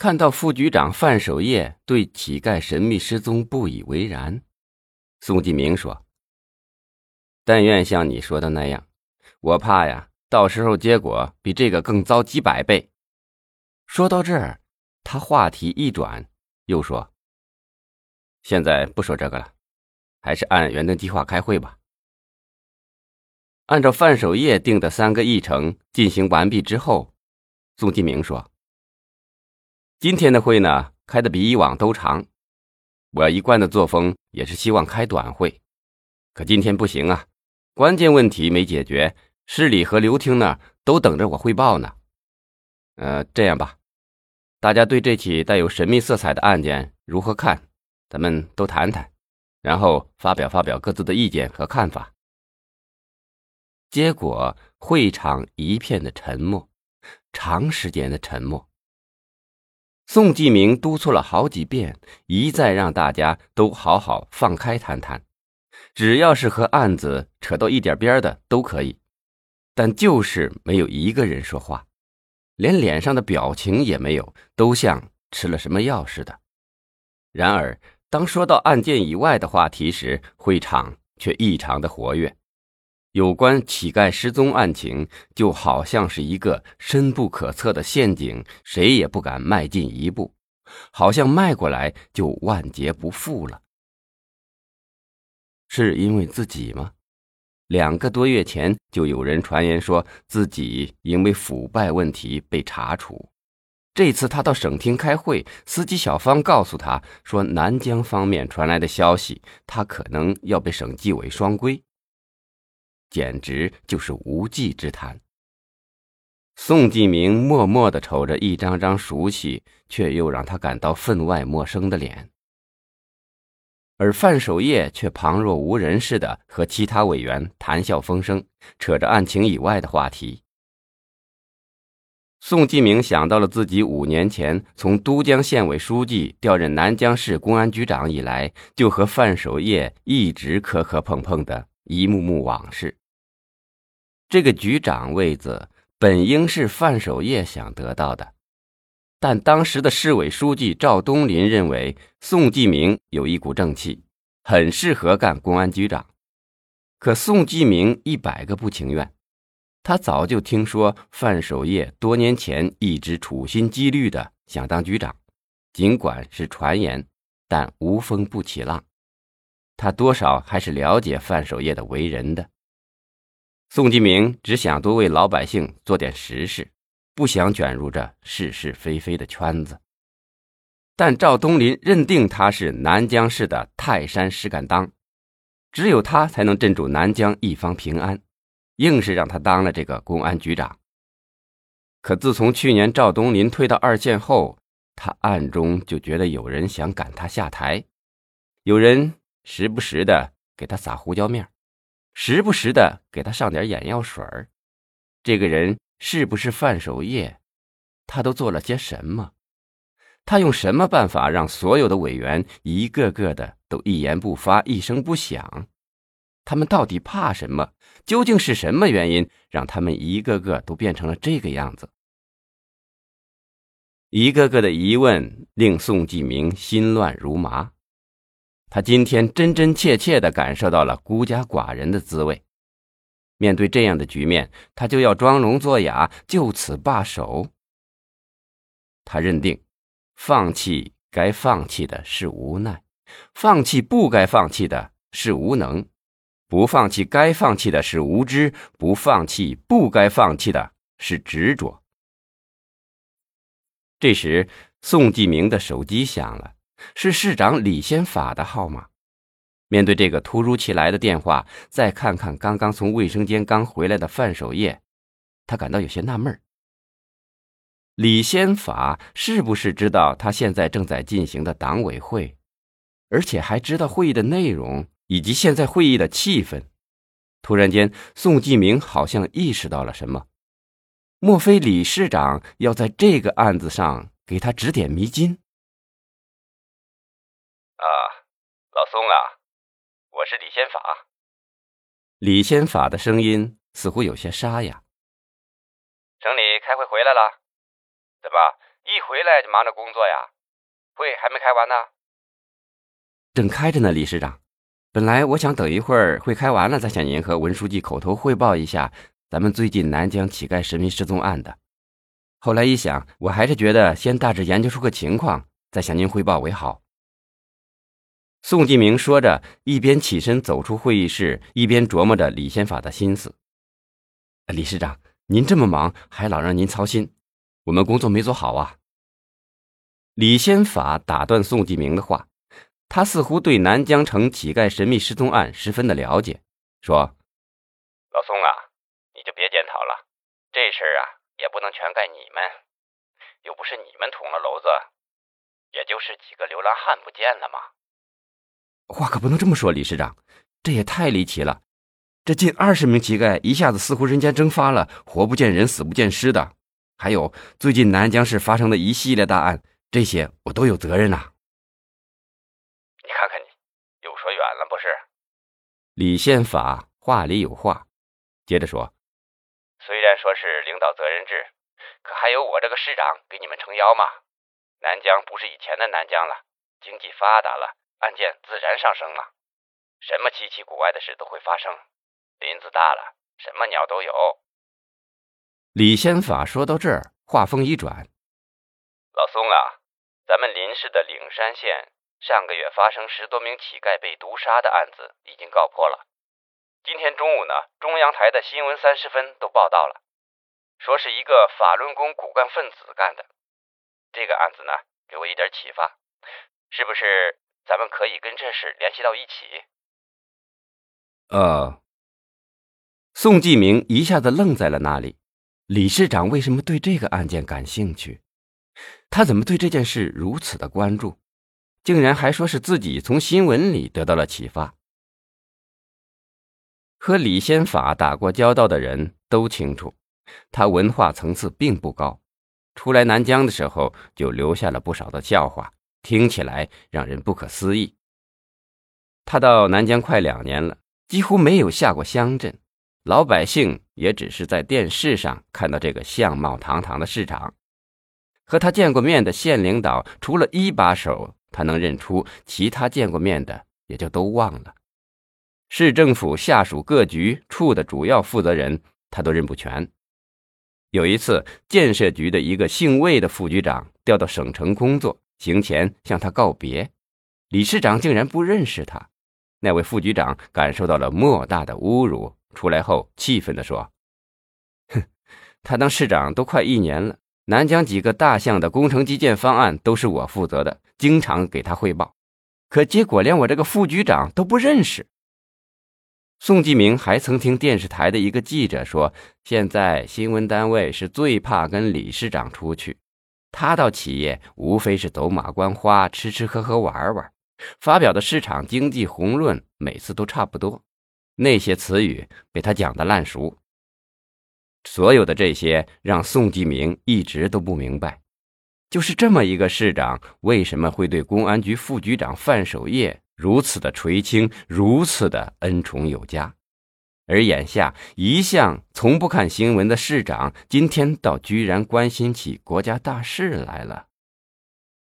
看到副局长范守业对乞丐神秘失踪不以为然，宋继明说：“但愿像你说的那样，我怕呀，到时候结果比这个更糟几百倍。”说到这儿，他话题一转，又说：“现在不说这个了，还是按原定计划开会吧。”按照范守业定的三个议程进行完毕之后，宋继明说：“今天的会呢，开的比以往都长。我一贯的作风也是希望开短会，可今天不行啊，关键问题没解决，市里和刘厅那都等着我汇报呢。呃，这样吧，大家对这起带有神秘色彩的案件如何看？咱们都谈谈，然后发表发表各自的意见和看法。”结果，会场一片的沉默，长时间的沉默。宋继明督促了好几遍，一再让大家都好好放开谈谈，只要是和案子扯到一点边的都可以，但就是没有一个人说话，连脸上的表情也没有，都像吃了什么药似的。然而，当说到案件以外的话题时，会场却异常的活跃。有关乞丐失踪案情，就好像是一个深不可测的陷阱，谁也不敢迈进一步，好像迈过来就万劫不复了。是因为自己吗？两个多月前就有人传言说自己因为腐败问题被查处，这次他到省厅开会，司机小芳告诉他说，南疆方面传来的消息，他可能要被省纪委双规。简直就是无稽之谈。宋继明默默的瞅着一张张熟悉却又让他感到分外陌生的脸，而范守业却旁若无人似的和其他委员谈笑风生，扯着案情以外的话题。宋继明想到了自己五年前从都江县委书记调任南江市公安局长以来，就和范守业一直磕磕碰碰的一幕幕往事。这个局长位子本应是范守业想得到的，但当时的市委书记赵东林认为宋继明有一股正气，很适合干公安局长。可宋继明一百个不情愿，他早就听说范守业多年前一直处心积虑的想当局长，尽管是传言，但无风不起浪，他多少还是了解范守业的为人的。宋继明只想多为老百姓做点实事，不想卷入这是是非非的圈子。但赵东林认定他是南江市的泰山石敢当，只有他才能镇住南江一方平安，硬是让他当了这个公安局长。可自从去年赵东林退到二线后，他暗中就觉得有人想赶他下台，有人时不时的给他撒胡椒面时不时的给他上点眼药水儿，这个人是不是范守业？他都做了些什么？他用什么办法让所有的委员一个个的都一言不发、一声不响？他们到底怕什么？究竟是什么原因让他们一个个都变成了这个样子？一个个的疑问令宋继明心乱如麻。他今天真真切切的感受到了孤家寡人的滋味。面对这样的局面，他就要装聋作哑，就此罢手。他认定，放弃该放弃的是无奈，放弃不该放弃的是无能，不放弃该放弃的是无知，不放弃不该放弃的是执着。这时，宋继明的手机响了。是市长李先法的号码。面对这个突如其来的电话，再看看刚刚从卫生间刚回来的范守业，他感到有些纳闷李先法是不是知道他现在正在进行的党委会，而且还知道会议的内容以及现在会议的气氛？突然间，宋继明好像意识到了什么，莫非李市长要在这个案子上给他指点迷津？啊，老宋啊，我是李先法。李先法的声音似乎有些沙哑。城里开会回来了，怎么一回来就忙着工作呀。会还没开完呢。正开着呢，李市长。本来我想等一会儿会开完了再向您和文书记口头汇报一下咱们最近南疆乞丐神秘失踪案的。后来一想，我还是觉得先大致研究出个情况再向您汇报为好。宋继明说着，一边起身走出会议室，一边琢磨着李先法的心思。李市长，您这么忙，还老让您操心，我们工作没做好啊。李先法打断宋继明的话。他似乎对南江城乞丐神秘失踪案十分的了解，说：“老宋啊，你就别检讨了，这事儿啊也不能全怪你们，又不是你们捅了篓子，也就是几个流浪汉不见了嘛。”话可不能这么说，理事长，这也太离奇了。这近二十名乞丐一下子似乎人间蒸发了，活不见人，死不见尸的。还有最近南江市发生的一系列大案，这些我都有责任呐。你看看你，又说远了，不是李宪法话里有话，接着说：“虽然说是领导责任制，可还有我这个市长给你们撑腰嘛。南疆不是以前的南疆了，经济发达了，案件自然上升了，什么稀奇古怪的事都会发生。林子大了，什么鸟都有。”李仙法说到这儿，话锋一转：“老宋啊，咱们林市的岭山县。”上个月发生十多名乞丐被毒杀的案子已经告破了。今天中午呢，中央台的新闻三十分都报道了，说是一个法轮功骨干分子干的。这个案子呢，给我一点启发，是不是咱们可以跟这事联系到一起？呃，宋继明一下子愣在了那里。理事长为什么对这个案件感兴趣？他怎么对这件事如此的关注？竟然还说是自己从新闻里得到了启发。和李先法打过交道的人都清楚，他文化层次并不高，初来南疆的时候就留下了不少的笑话，听起来让人不可思议。他到南疆快两年了，几乎没有下过乡镇，老百姓也只是在电视上看到这个相貌堂堂的市长，和他见过面的县领导，除了一把手。他能认出其他见过面的，也就都忘了。市政府下属各局处的主要负责人，他都认不全。有一次，建设局的一个姓魏的副局长调到省城工作，行前向他告别，李市长竟然不认识他。那位副局长感受到了莫大的侮辱，出来后气愤地说：“哼，他当市长都快一年了。”南疆几个大项的工程基建方案都是我负责的，经常给他汇报，可结果连我这个副局长都不认识。宋继明还曾听电视台的一个记者说，现在新闻单位是最怕跟李市长出去，他到企业无非是走马观花、吃吃喝喝、玩玩，发表的市场经济宏论每次都差不多，那些词语被他讲的烂熟。所有的这些让宋继明一直都不明白，就是这么一个市长，为什么会对公安局副局长范守业如此的垂青，如此的恩宠有加，而眼下一向从不看新闻的市长，今天倒居然关心起国家大事来了。